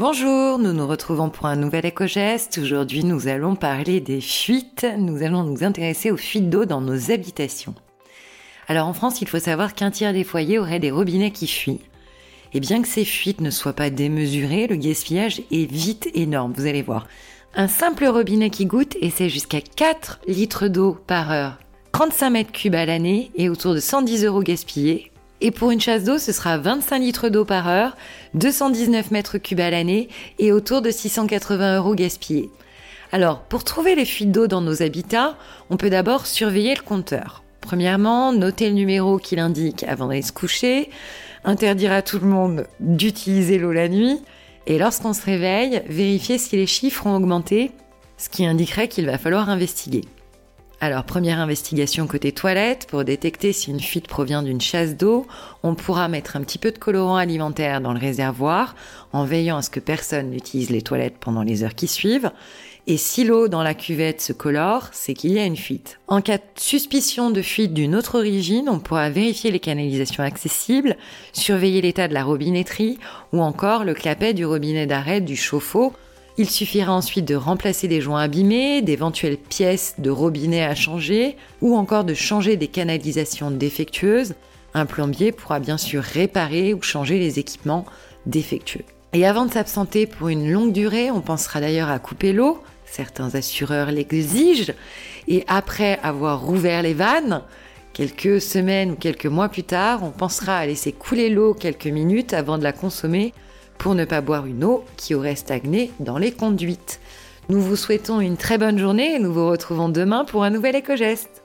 Bonjour, nous nous retrouvons pour un nouvel éco-geste. Aujourd'hui, nous allons parler des fuites. Nous allons nous intéresser aux fuites d'eau dans nos habitations. Alors en France, il faut savoir qu'un tiers des foyers auraient des robinets qui fuient. Et bien que ces fuites ne soient pas démesurées, le gaspillage est vite énorme, vous allez voir. Un simple robinet qui goûte et c'est jusqu'à 4 litres d'eau par heure. 35 mètres cubes à l'année et autour de 110 euros gaspillés et pour une chasse d'eau, ce sera 25 litres d'eau par heure, 219 mètres cubes à l'année et autour de 680 euros gaspillés. Alors, pour trouver les fuites d'eau dans nos habitats, on peut d'abord surveiller le compteur. Premièrement, noter le numéro qu'il indique avant d'aller se coucher, interdire à tout le monde d'utiliser l'eau la nuit, et lorsqu'on se réveille, vérifier si les chiffres ont augmenté, ce qui indiquerait qu'il va falloir investiguer. Alors, première investigation côté toilette, pour détecter si une fuite provient d'une chasse d'eau, on pourra mettre un petit peu de colorant alimentaire dans le réservoir, en veillant à ce que personne n'utilise les toilettes pendant les heures qui suivent. Et si l'eau dans la cuvette se colore, c'est qu'il y a une fuite. En cas de suspicion de fuite d'une autre origine, on pourra vérifier les canalisations accessibles, surveiller l'état de la robinetterie ou encore le clapet du robinet d'arrêt du chauffe-eau il suffira ensuite de remplacer des joints abîmés, d'éventuelles pièces de robinet à changer ou encore de changer des canalisations défectueuses. Un plombier pourra bien sûr réparer ou changer les équipements défectueux. Et avant de s'absenter pour une longue durée, on pensera d'ailleurs à couper l'eau. Certains assureurs l'exigent. Et après avoir rouvert les vannes, quelques semaines ou quelques mois plus tard, on pensera à laisser couler l'eau quelques minutes avant de la consommer pour ne pas boire une eau qui aurait stagné dans les conduites. Nous vous souhaitons une très bonne journée et nous vous retrouvons demain pour un nouvel éco-geste.